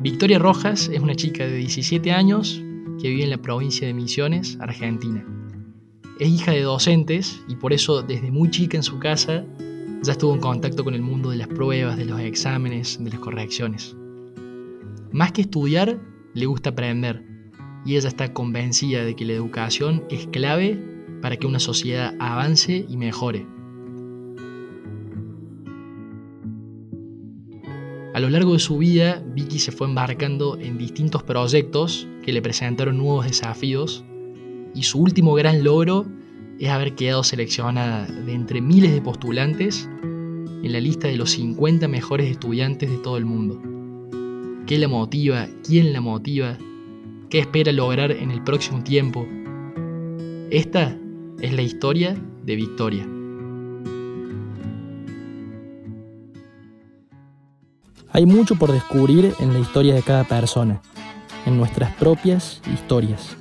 Victoria Rojas es una chica de 17 años que vive en la provincia de Misiones, Argentina. Es hija de docentes y por eso desde muy chica en su casa ya estuvo en contacto con el mundo de las pruebas, de los exámenes, de las correcciones. Más que estudiar, le gusta aprender y ella está convencida de que la educación es clave para que una sociedad avance y mejore. A lo largo de su vida, Vicky se fue embarcando en distintos proyectos que le presentaron nuevos desafíos y su último gran logro es haber quedado seleccionada de entre miles de postulantes en la lista de los 50 mejores estudiantes de todo el mundo. ¿Qué la motiva? ¿Quién la motiva? ¿Qué espera lograr en el próximo tiempo? Esta es la historia de Victoria. Hay mucho por descubrir en la historia de cada persona, en nuestras propias historias.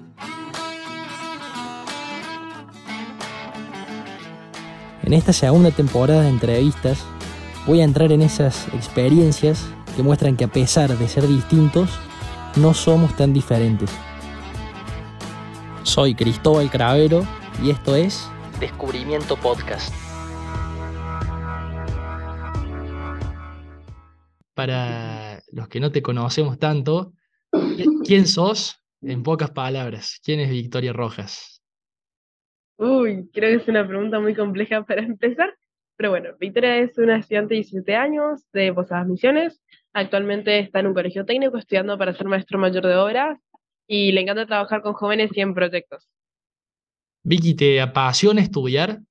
En esta segunda temporada de entrevistas voy a entrar en esas experiencias que muestran que a pesar de ser distintos, no somos tan diferentes. Soy Cristóbal Cravero y esto es Descubrimiento Podcast. Para los que no te conocemos tanto, ¿quién sos? En pocas palabras, ¿quién es Victoria Rojas? Uy, creo que es una pregunta muy compleja para empezar. Pero bueno, Victoria es una estudiante de 17 años de Posadas Misiones. Actualmente está en un colegio técnico estudiando para ser maestro mayor de obras y le encanta trabajar con jóvenes y en proyectos. Vicky, ¿te apasiona estudiar?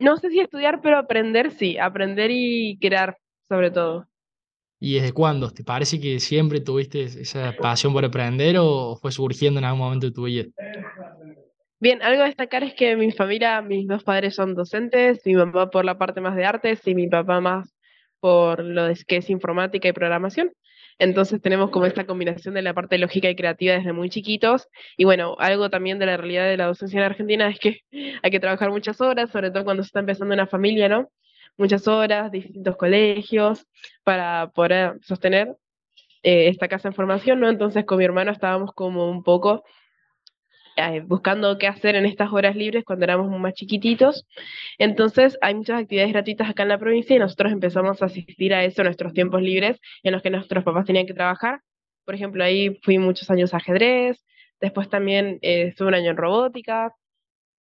No sé si estudiar, pero aprender sí, aprender y crear sobre todo. ¿Y desde cuándo? ¿Te parece que siempre tuviste esa pasión por aprender o fue surgiendo en algún momento de tu vida? Bien, algo a destacar es que mi familia, mis dos padres son docentes, mi mamá por la parte más de artes y mi papá más por lo que es informática y programación. Entonces tenemos como esta combinación de la parte lógica y creativa desde muy chiquitos. Y bueno, algo también de la realidad de la docencia en Argentina es que hay que trabajar muchas horas, sobre todo cuando se está empezando una familia, ¿no? Muchas horas, distintos colegios, para poder sostener eh, esta casa en formación, ¿no? Entonces con mi hermano estábamos como un poco eh, buscando qué hacer en estas horas libres cuando éramos más chiquititos. Entonces hay muchas actividades gratuitas acá en la provincia y nosotros empezamos a asistir a eso en nuestros tiempos libres en los que nuestros papás tenían que trabajar. Por ejemplo, ahí fui muchos años a ajedrez, después también eh, estuve un año en robótica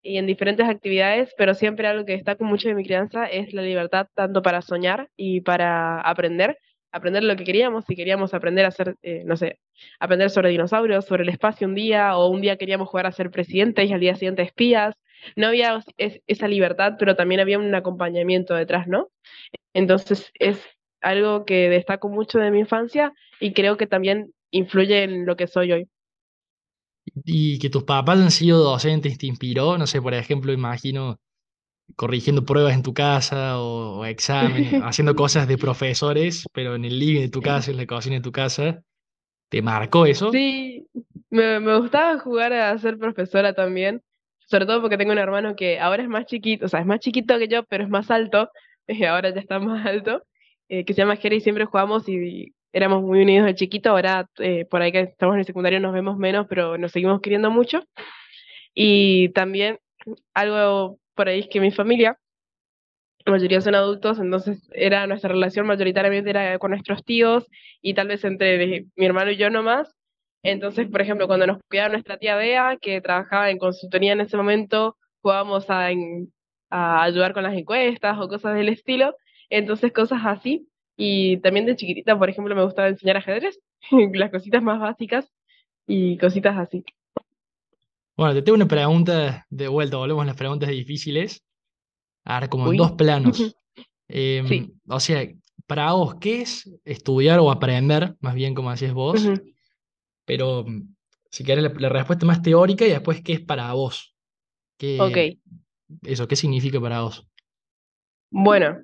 y en diferentes actividades, pero siempre algo que destaco mucho de mi crianza es la libertad tanto para soñar y para aprender, aprender lo que queríamos, si queríamos aprender a hacer, eh, no sé, aprender sobre dinosaurios, sobre el espacio un día, o un día queríamos jugar a ser presidentes y al día siguiente espías. No había esa libertad, pero también había un acompañamiento detrás, ¿no? Entonces es algo que destaco mucho de mi infancia y creo que también influye en lo que soy hoy. Y que tus papás han sido docentes, ¿te inspiró? No sé, por ejemplo, imagino corrigiendo pruebas en tu casa o, exámenes, haciendo cosas de profesores, pero en el living de tu casa, en la cocina de tu casa. ¿Te marcó eso? Sí, me, me gustaba jugar a ser profesora también, sobre todo porque tengo un hermano que ahora es más chiquito, o sea, es más chiquito que yo, pero es más alto, y ahora ya está más alto, eh, que se llama Jerry y siempre jugamos y, éramos muy unidos de chiquito, ahora eh, por ahí que estamos en el secundario nos vemos menos, pero nos seguimos queriendo mucho. Y también algo por ahí es que mi familia, la mayoría son adultos, entonces era nuestra relación mayoritariamente era con nuestros tíos y tal vez entre mi hermano y yo nomás. Entonces, por ejemplo, cuando nos cuidaba nuestra tía Bea, que trabajaba en consultoría en ese momento, jugábamos a, a ayudar con las encuestas o cosas del estilo. Entonces, cosas así. Y también de chiquitita, por ejemplo, me gustaba enseñar ajedrez, las cositas más básicas y cositas así. Bueno, te tengo una pregunta de vuelta, volvemos a las preguntas difíciles. Ahora, como en dos planos. Em, o sea, para vos, ¿qué es estudiar o aprender? Más bien, como decías vos. Pero mm, si querés la, respuesta más teórica y después, ¿qué es para vos? ¿Qué, ok. Eso, ¿qué significa para vos? Bueno,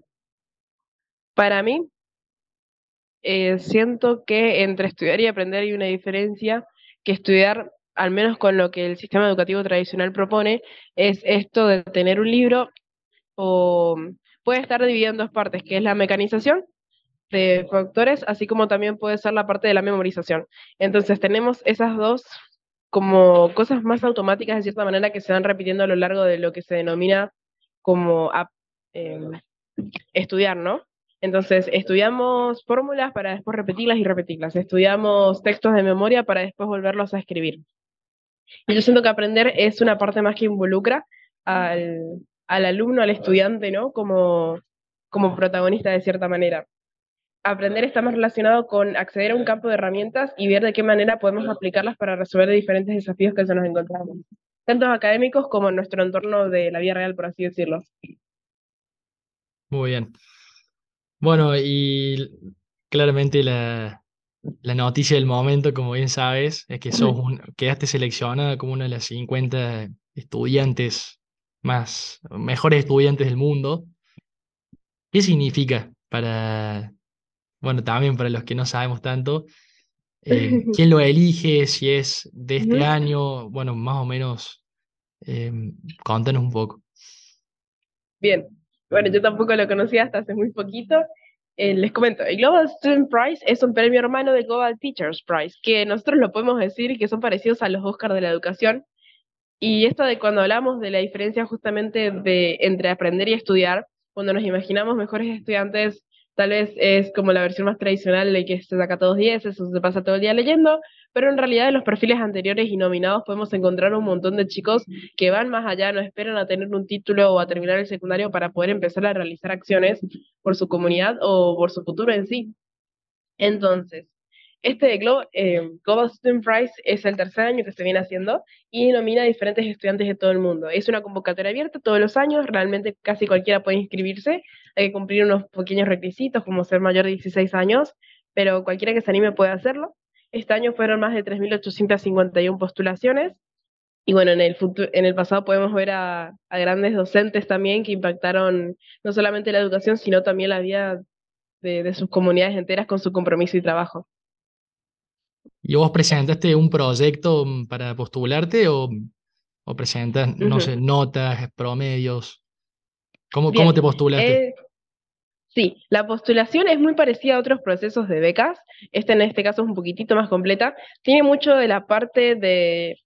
para mí, eh, siento que entre estudiar y aprender hay una diferencia, que estudiar al menos con lo que el sistema educativo tradicional propone, es esto de tener un libro o puede estar dividido en dos partes, que es la mecanización de factores, así como también puede ser la parte de la memorización. Entonces tenemos esas dos como cosas más automáticas de cierta manera que se van repitiendo a lo largo de lo que se denomina como em, estudiar, ¿no? Entonces, estudiamos fórmulas para después repetirlas y repetirlas. Estudiamos textos de memoria para después volverlos a escribir. Y yo siento que aprender es una parte más que involucra al, al alumno, al estudiante, ¿no? Como, como protagonista de cierta manera. Aprender está más relacionado con acceder a un campo de herramientas y ver de qué manera podemos aplicarlas para resolver diferentes desafíos que se nos encontramos, tanto académicos como en nuestro entorno de la vida real, por así decirlo. Muy bien. Bueno, y claramente la, la noticia del momento, como bien sabes, es que sos quedaste seleccionada como una de las 50 estudiantes más, mejores estudiantes del mundo. ¿Qué significa para, bueno, también para los que no sabemos tanto, eh, quién lo elige, si es de este año, bueno, más o menos, eh, contanos un poco. Bien, bueno, yo tampoco lo conocía hasta hace muy poquito. Eh, les comento, el Global Student Prize es un premio hermano del Global Teachers Prize, que nosotros lo podemos decir que son parecidos a los Oscars de la educación. Y esto de cuando hablamos de la diferencia justamente de, entre aprender y estudiar, cuando nos imaginamos mejores estudiantes, tal vez es como la versión más tradicional de que se saca todos 10, eso se pasa todo el día leyendo, pero en realidad en los perfiles anteriores y nominados podemos encontrar un montón de chicos que van más allá, no esperan a tener un título o a terminar el secundario para poder empezar a realizar acciones por su comunidad o por su futuro en sí. Entonces, este Global, eh, Global Student Prize es el tercer año que se viene haciendo y nomina a diferentes estudiantes de todo el mundo. Es una convocatoria abierta todos los años, realmente casi cualquiera puede inscribirse, hay que cumplir unos pequeños requisitos como ser mayor de 16 años, pero cualquiera que se anime puede hacerlo. Este año fueron más de 3.851 postulaciones. Y bueno, en el, futuro, en el pasado podemos ver a, grandes docentes también que impactaron no solamente la educación, sino también la vida de, sus comunidades enteras con su compromiso y trabajo. ¿Y vos presentaste un proyecto para postularte o, o presentas, no sé, notas, promedios? ¿Cómo, ¿Cómo, te postulaste? Eh, Sí, la postulación es muy parecida a otros procesos de becas. Este en este caso es un poquitito más completa. Tiene mucho de la parte de,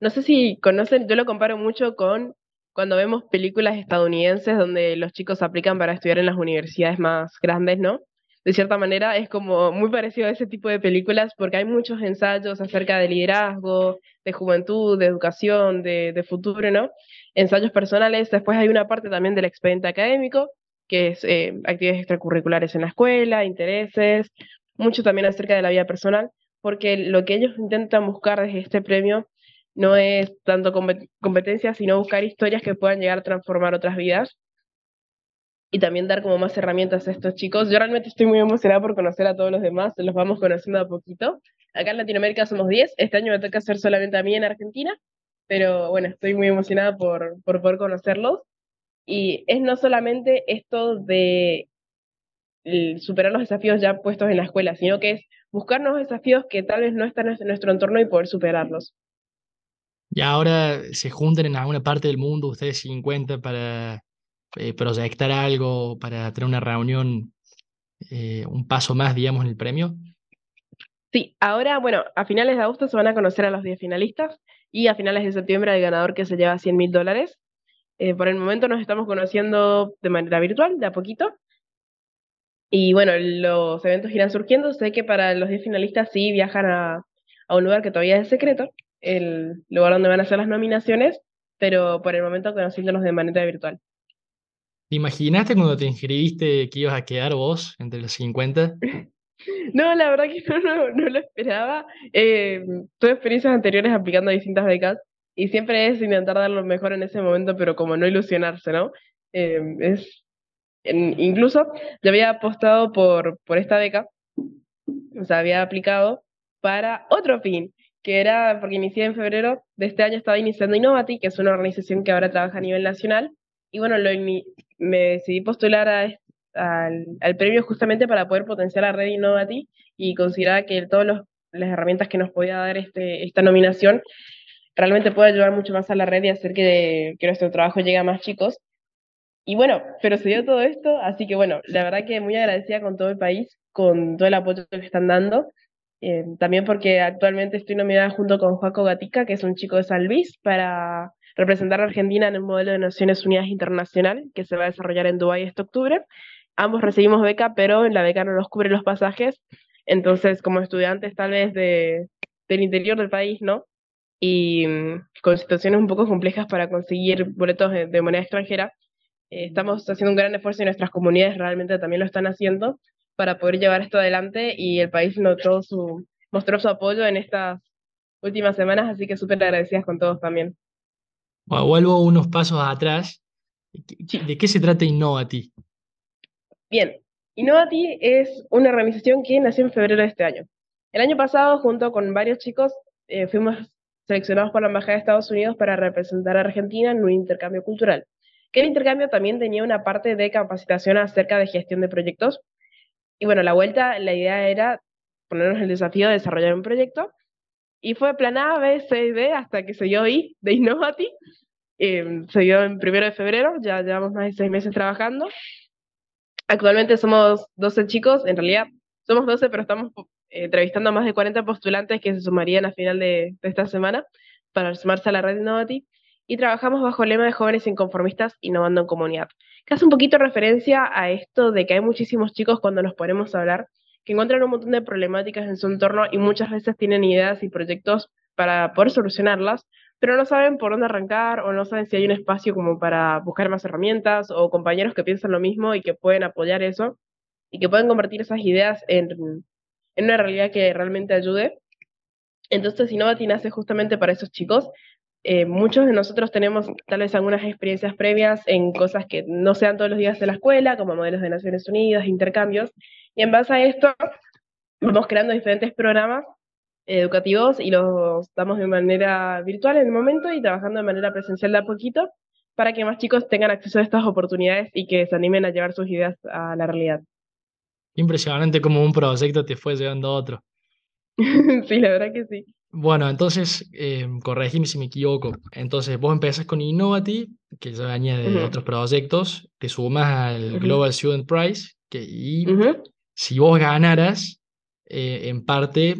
no sé si conocen, yo lo comparo mucho con cuando vemos películas estadounidenses donde los chicos aplican para estudiar en las universidades más grandes, ¿no? De cierta manera es como muy parecido a ese tipo de películas porque hay muchos ensayos acerca de liderazgo, de juventud, de educación, de, de futuro, ¿no? Ensayos personales. Después hay una parte también del expediente académico que es eh, actividades extracurriculares en la escuela, intereses, mucho también acerca de la vida personal, porque lo que ellos intentan buscar desde este premio no es tanto competencia, sino buscar historias que puedan llegar a transformar otras vidas y también dar como más herramientas a estos chicos. Yo realmente estoy muy emocionada por conocer a todos los demás, los vamos conociendo a poquito. Acá en Latinoamérica somos 10, este año me toca hacer solamente a mí en Argentina, pero bueno, estoy muy emocionada por, por poder conocerlos y es no solamente esto de superar los desafíos ya puestos en la escuela, sino que es buscar nuevos desafíos que tal vez no están en nuestro entorno y poder superarlos. Y ahora se juntan en alguna parte del mundo, ustedes 50, para eh, proyectar algo, para tener una reunión, eh, un paso más, digamos, en el premio. Sí, ahora, bueno, a finales de agosto se van a conocer a los 10 finalistas y a finales de septiembre al ganador que se lleva 100 mil dólares. Eh, por el momento nos estamos conociendo de manera virtual, de a poquito. Y bueno, los eventos irán surgiendo. Sé que para los 10 finalistas sí viajan a, a un lugar que todavía es secreto, el lugar donde van a hacer las nominaciones, pero por el momento conociéndonos de manera virtual. ¿Te imaginaste cuando te inscribiste que ibas a quedar vos entre los 50? No, la verdad que no, no, lo esperaba. Eh, tuve experiencias anteriores aplicando a distintas becas y siempre es intentar dar lo mejor en ese momento, pero como no ilusionarse, ¿no? Eh, es, incluso yo había apostado por, por esta beca, o sea, había aplicado para otro fin, que era porque inicié en febrero de este año, estaba iniciando Innovati, que es una organización que ahora trabaja a nivel nacional, y bueno, lo, me decidí postular a, al, al, premio justamente para poder potenciar la red Innovati y considerar que todas las herramientas que nos podía dar este, esta nominación realmente puede ayudar mucho más a la red y hacer que, que nuestro trabajo llegue a más chicos. y bueno, pero se dio todo esto, así que bueno, la verdad que muy agradecida con todo el país, con todo el apoyo que están dando. Eh, también porque actualmente estoy nominada junto con Joaco Gatica, que es un chico de San Luis, para representar a Argentina en el modelo de Naciones Unidas Internacional que se va a desarrollar en Dubái este octubre. Ambos recibimos beca, pero en la beca no nos cubre los pasajes. Entonces, como estudiantes tal vez de, del interior del país, ¿no? Y mm, con situaciones un poco complejas para conseguir boletos de moneda extranjera, eh, estamos haciendo un gran esfuerzo y nuestras comunidades realmente también lo están haciendo para poder llevar esto adelante y el país notó su, mostró su apoyo en estas últimas semanas, así que súper agradecidas con todos también. Vuelvo unos pasos atrás. ¿De qué se trata Innovati? Bien, Innovati es una organización que nació en febrero de este año. El año pasado, junto con varios chicos, eh, fuimos seleccionados por la Embajada de Estados Unidos para representar a Argentina en un intercambio cultural que el intercambio también tenía una parte de capacitación acerca de gestión de proyectos. Y bueno, la vuelta, la idea era ponernos el desafío de desarrollar un proyecto. Y fue plan A, B, C D hasta que se dio I de Innovati. Eh, se dio en primero de febrero, ya llevamos más de seis meses trabajando. Actualmente somos 12 chicos, en realidad somos 12, pero estamos eh, entrevistando a más de 40 postulantes que se sumarían a final de, de esta semana para sumarse a la red Innovati y trabajamos bajo el lema de jóvenes inconformistas innovando en comunidad, que hace un poquito referencia a esto de que hay muchísimos chicos cuando nos ponemos a hablar que encuentran un montón de problemáticas en su entorno y muchas veces tienen ideas y proyectos para poder solucionarlas, pero no saben por dónde arrancar o no saben si hay un espacio como para buscar más herramientas o compañeros que piensan lo mismo y que pueden apoyar eso y que pueden convertir esas ideas en, en una realidad que realmente ayude. Entonces, Innovati nace justamente para esos chicos eh, muchos de nosotros tenemos tal vez algunas experiencias previas en cosas que no sean todos los días de la escuela, como modelos de Naciones Unidas, intercambios, y en base a esto vamos creando diferentes programas educativos y los damos de manera virtual en el momento y trabajando de manera presencial de a poquito para que más chicos tengan acceso a estas oportunidades y que se animen a llevar sus ideas a la realidad. Impresionante como un proyecto te fue llevando a otro. sí, la verdad que sí. Bueno, entonces, eh, corregime si me equivoco. Entonces, vos empezás con Innovati, que ya añade otros proyectos, te sumas al Global Student Prize, que, y si vos ganaras, eh, en parte,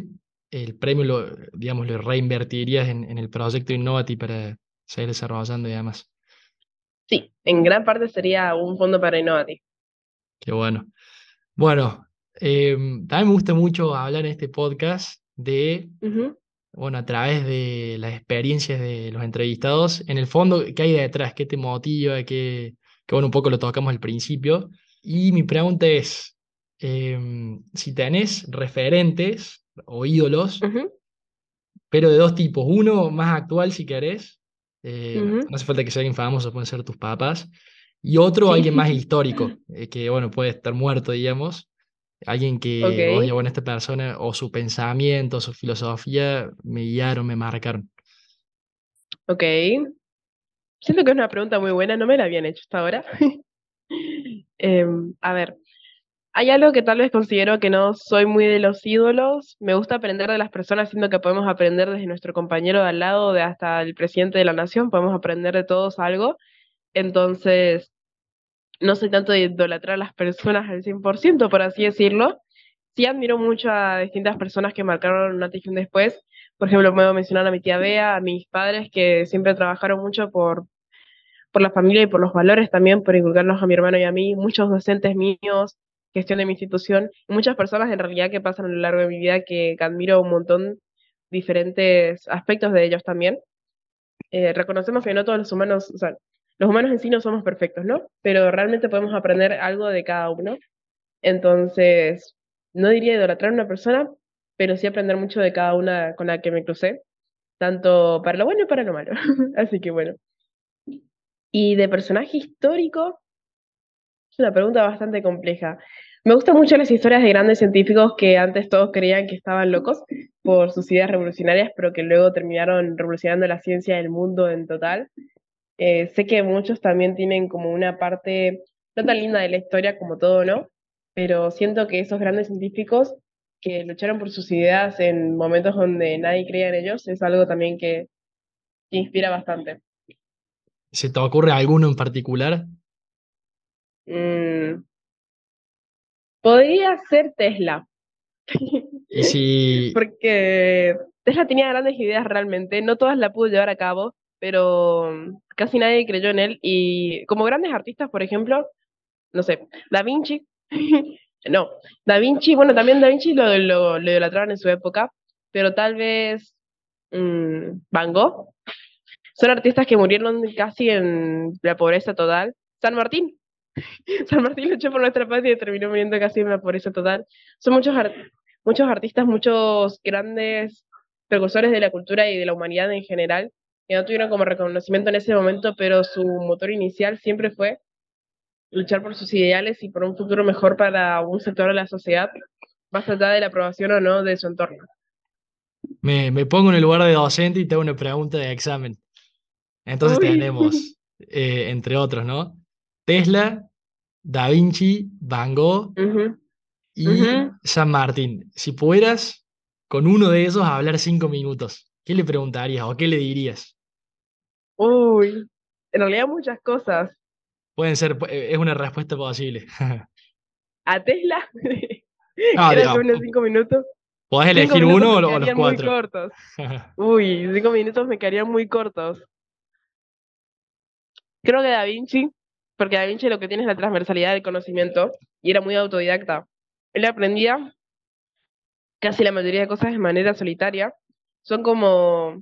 el premio, lo, digamos, lo reinvertirías en, el proyecto Innovati para seguir desarrollando y demás. Sí, en gran parte sería un fondo para Innovati. Qué bueno. Bueno, eh, también me gusta mucho hablar en este podcast de bueno, a través de las experiencias de los entrevistados, en el fondo, ¿qué hay detrás? ¿Qué te motiva? ¿Qué, que bueno, un poco lo tocamos al principio. Y mi pregunta es, em, si tenés referentes o ídolos, pero de dos tipos, uno más actual si querés, eh, no hace falta que sea alguien famoso, pueden ser tus papás, y otro alguien más histórico, eh, que bueno, puede estar muerto, digamos, Alguien que oye, bueno, esta persona o su pensamiento, su filosofía me guiaron, me marcaron. Ok. Siento que es una pregunta muy buena, no me la habían hecho hasta ahora. Em, a ver, hay algo que tal vez considero que no soy muy de los ídolos. Me gusta aprender de las personas, siento que podemos aprender desde nuestro compañero de al lado, de hasta el presidente de la nación, podemos aprender de todos algo. Entonces, no soy tanto de idolatrar a las personas al 100%, por así decirlo. Sí admiro mucho a distintas personas que marcaron una antes después. Por ejemplo, puedo mencionar a mi tía Bea, a mis padres que siempre trabajaron mucho por, por la familia y por los valores también, por inculcarnos a mi hermano y a mí, muchos docentes míos, gestión de mi institución, y muchas personas en realidad que pasan a lo largo de mi vida que, admiro un montón diferentes aspectos de ellos también. Eh, reconocemos que no todos los humanos, los humanos en sí no somos perfectos, ¿no? Pero realmente podemos aprender algo de cada uno. Entonces, no diría idolatrar a una persona, pero sí aprender mucho de cada una con la que me crucé, tanto para lo bueno y para lo malo. Así que bueno. Y de personaje histórico, es una pregunta bastante compleja. Me gustan mucho las historias de grandes científicos que antes todos creían que estaban locos por sus ideas revolucionarias, pero que luego terminaron revolucionando la ciencia y el mundo en total. Eh, sé que muchos también tienen como una parte no tan linda de la historia como todo, ¿no? Pero siento que esos grandes científicos que lucharon por sus ideas en momentos donde nadie creía en ellos es algo también que, inspira bastante. ¿Se te ocurre alguno en particular? Mm, podría ser Tesla. Y si... Porque Tesla tenía grandes ideas realmente, no todas la pudo llevar a cabo, pero casi nadie creyó en él. Y como grandes artistas, por ejemplo, no sé, Da Vinci, no, Da Vinci, bueno, también Da Vinci lo, lo, lo idolatraron en su época, pero tal vez mm, Van Gogh, son artistas que murieron casi en la pobreza total. San Martín, San Martín luchó por nuestra patria y terminó muriendo casi en la pobreza total. Son muchos, muchos artistas, muchos grandes precursores de la cultura y de la humanidad en general, que no tuvieron como reconocimiento en ese momento, pero su motor inicial siempre fue luchar por sus ideales y por un futuro mejor para un sector de la sociedad, más allá de la aprobación o no de su entorno. Me, me pongo en el lugar de docente y tengo una pregunta de examen. Entonces tenemos, eh, entre otros, ¿no? Tesla, Da Vinci, Van Gogh y San Martín. Si pudieras con uno de esos hablar cinco minutos, ¿qué le preguntarías o qué le dirías? Uy, en realidad muchas cosas. Pueden ser, es una respuesta posible. ¿A Tesla? Ah, ¿Quieres unos cinco minutos? ¿Podés elegir uno o los cuatro? Muy cortos. Uy, cinco minutos me quedarían muy cortos. Creo que Da Vinci, porque Da Vinci lo que tiene es la transversalidad del conocimiento y era muy autodidacta. Él aprendía casi la mayoría de cosas de manera solitaria. Son como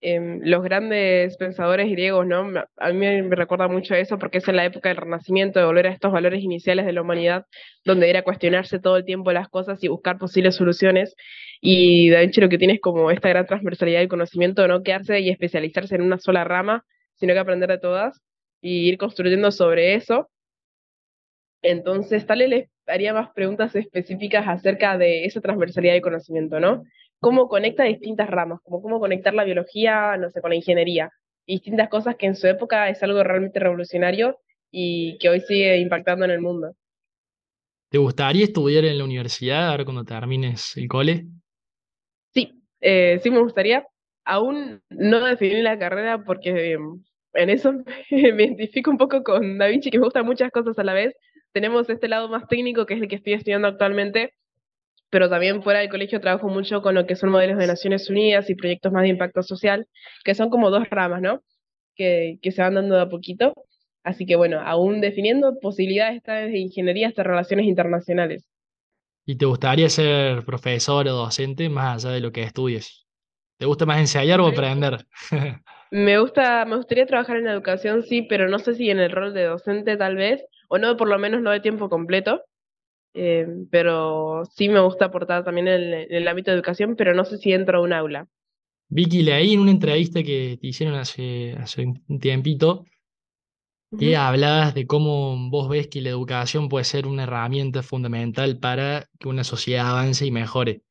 em, los grandes pensadores griegos, ¿no? A mí me recuerda mucho eso porque es en la época del Renacimiento, de volver a estos valores iniciales de la humanidad, donde era cuestionarse todo el tiempo las cosas y buscar posibles soluciones. Y Da Vinci lo que tiene es como esta gran transversalidad del conocimiento, no quedarse y especializarse en una sola rama, sino que aprender de todas y ir construyendo sobre eso. Entonces, tal vez les haría más preguntas específicas acerca de esa transversalidad de conocimiento, ¿no? Cómo conecta distintas ramas, como cómo conectar la biología, no sé, con la ingeniería, distintas cosas que en su época es algo realmente revolucionario y que hoy sigue impactando en el mundo. ¿Te gustaría estudiar en la universidad ahora cuando termines el cole? Sí, eh, sí me gustaría. Aún no definí la carrera porque em, en eso me identifico un poco con Da Vinci, que me gustan muchas cosas a la vez. Tenemos este lado más técnico, que es el que estoy estudiando actualmente, pero también fuera del colegio trabajo mucho con lo que son modelos de Naciones Unidas y proyectos más de impacto social, que son como dos ramas, ¿no? Que, que se van dando de a poquito. Así que bueno, aún definiendo posibilidades de ingeniería hasta relaciones internacionales. ¿Y te gustaría ser profesor o docente más allá de lo que estudies? ¿Te gusta más ensayar o aprender? Me gusta, me gustaría trabajar en educación, sí, pero no sé si en el rol de docente tal vez, o no, por lo menos no de tiempo completo. Eh, pero sí me gusta aportar también en, el ámbito de educación, pero no sé si entro a un aula. Vicky, leí en una entrevista que te hicieron hace, hace un tiempito que hablabas de cómo vos ves que la educación puede ser una herramienta fundamental para que una sociedad avance y mejore.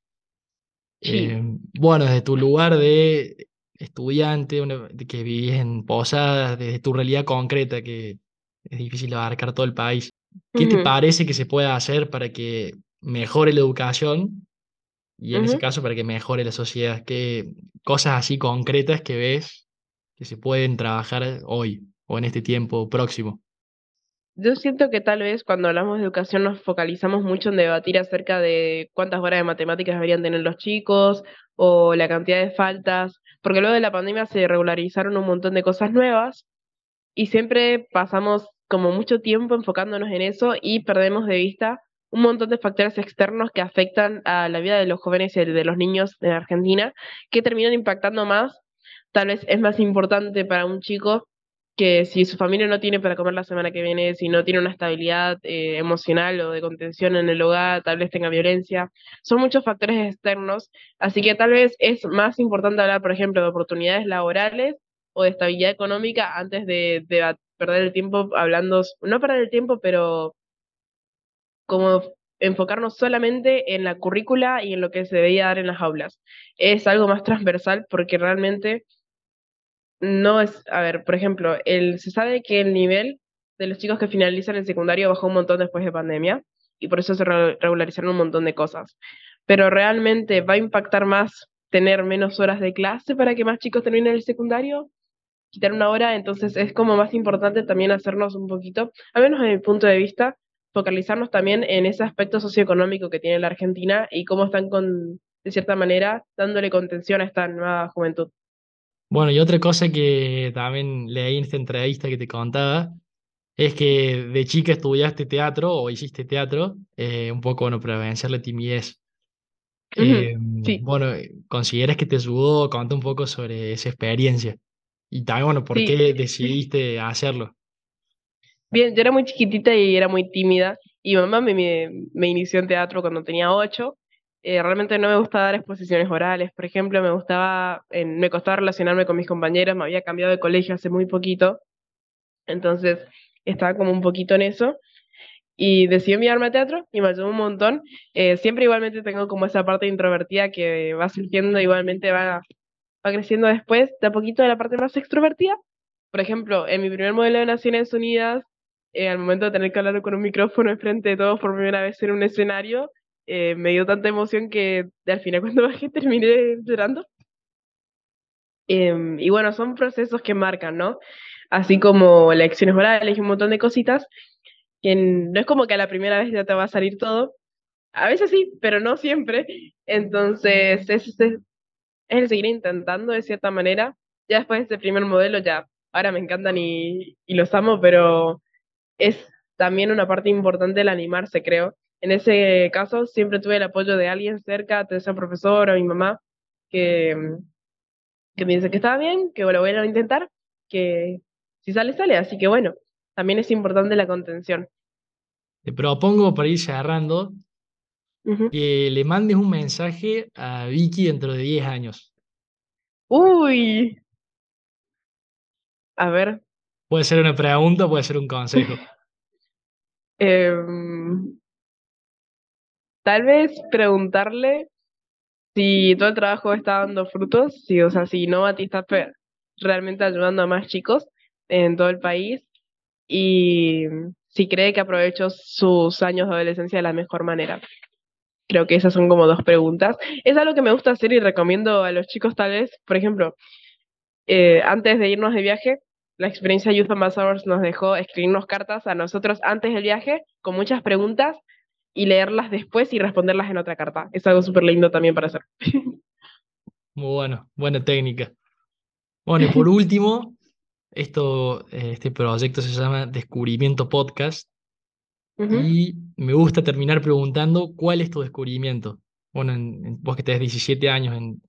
Eh, bueno, desde tu lugar de estudiante, que vivís en Posadas, desde tu realidad concreta, que es difícil abarcar todo el país, ¿qué te parece que se puede hacer para que mejore la educación y en ese caso para que mejore la sociedad? ¿Qué cosas así concretas que ves que se pueden trabajar hoy o en este tiempo próximo? Yo siento que tal vez cuando hablamos de educación nos focalizamos mucho en debatir acerca de cuántas horas de matemáticas deberían tener los chicos o la cantidad de faltas, porque luego de la pandemia se regularizaron un montón de cosas nuevas y siempre pasamos como mucho tiempo enfocándonos en eso y perdemos de vista un montón de factores externos que afectan a la vida de los jóvenes y de los niños en Argentina, que terminan impactando más. Tal vez es más importante para un chico que si su familia no tiene para comer la semana que viene, si no tiene una estabilidad eh, emocional o de contención en el hogar, tal vez tenga violencia, son muchos factores externos, así que tal vez es más importante hablar, por ejemplo, de oportunidades laborales o de estabilidad económica antes de, de perder el tiempo hablando, no perder el tiempo, pero como enfocarnos solamente en la currícula y en lo que se debía dar en las aulas. Es algo más transversal porque realmente no es, a ver, por ejemplo, el, se sabe que el nivel de los chicos que finalizan el secundario bajó un montón después de pandemia y por eso se regularizaron un montón de cosas. Pero realmente va a impactar más tener menos horas de clase para que más chicos terminen el secundario. Quitar una hora, entonces es como más importante también hacernos un poquito, al menos desde mi punto de vista, focalizarnos también en ese aspecto socioeconómico que tiene la Argentina y cómo están con, de cierta manera, dándole contención a esta nueva juventud. Bueno, y otra cosa que también leí en esta entrevista que te contaba, es que de chica estudiaste teatro o hiciste teatro, eh, un poco, bueno, para vencer la timidez. Eh, sí. Bueno, ¿consideras que te ayudó? Conta un poco sobre esa experiencia. Y también, bueno, ¿por Sí. qué decidiste hacerlo? Bien, yo era muy chiquitita y era muy tímida. Y mamá me, me, me inició en teatro cuando tenía ocho. Eh, realmente no me gustaba dar exposiciones orales, por ejemplo, me gustaba, eh, me costaba relacionarme con mis compañeros, me había cambiado de colegio hace muy poquito, entonces estaba como un poquito en eso. Y decidí enviarme a teatro y me ayudó un montón. Eh, siempre igualmente tengo como esa parte introvertida que va surgiendo, igualmente va, va creciendo después, de a poquito de la parte más extrovertida. Por ejemplo, en mi primer modelo de Naciones Unidas, eh, al momento de tener que hablar con un micrófono enfrente de todos por primera vez en un escenario, eh, me dio tanta emoción que al final cuando bajé terminé llorando. Em, y bueno, son procesos que marcan, ¿no? Así como lecciones orales y un montón de cositas, que no es como que a la primera vez ya te va a salir todo. A veces sí, pero no siempre. Entonces, es, es, es el seguir intentando de cierta manera. Ya después de este primer modelo, ya ahora me encantan y, los amo, pero es también una parte importante el animarse, creo. En ese caso, siempre tuve el apoyo de alguien cerca, de ese profesor o mi mamá, que, que me dice que estaba bien, que lo voy a intentar, que si sale, sale. Así que bueno, también es importante la contención. Te propongo para ir cerrando Que le mandes un mensaje a Vicky dentro de 10 años. Uy, a ver, Puede ser una pregunta, puede ser un consejo. em, tal vez preguntarle si todo el trabajo está dando frutos, si, o sea, si Novati está pe- realmente ayudando a más chicos en todo el país y si cree que aprovechó sus años de adolescencia de la mejor manera. Creo que esas son como dos preguntas. Es algo que me gusta hacer y recomiendo a los chicos tal vez, por ejemplo, eh, antes de irnos de viaje, la experiencia Youth Ambassadors nos dejó escribirnos cartas a nosotros antes del viaje con muchas preguntas y leerlas después y responderlas en otra carta. Es algo súper lindo también para hacer. Muy bueno, buena técnica. Bueno, y por último, esto, eh, este proyecto se llama Descubrimiento Podcast Y me gusta terminar preguntando cuál es tu descubrimiento. Bueno, en, en- vos que tenés 17 años, en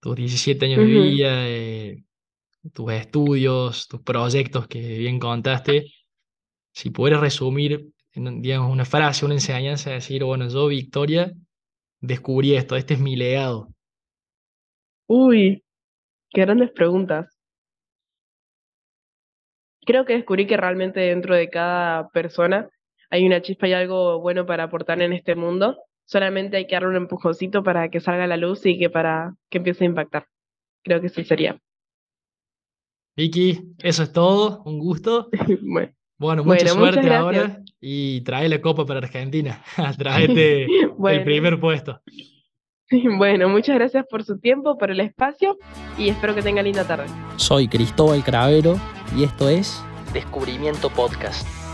tus 17 años de vida, eh, tus estudios, tus proyectos que bien contaste, si pudieras resumir en, digamos, una frase, una enseñanza, decir, bueno, yo, Victoria, descubrí esto, este es mi legado. Uy, qué grandes preguntas. Creo que descubrí que realmente dentro de cada persona hay una chispa y algo bueno para aportar en este mundo. Solamente hay que darle un empujoncito para que salga a la luz y que para que empiece a impactar. Creo que eso sería. Vicky, eso es todo, un gusto. Bueno, Bueno, mucha Bueno, suerte ahora y trae la copa para Argentina. Traete el primer puesto. bueno, muchas gracias por su tiempo, por el espacio y espero que tenga linda tarde. Soy Cristóbal Cravero y esto es Descubrimiento Podcast.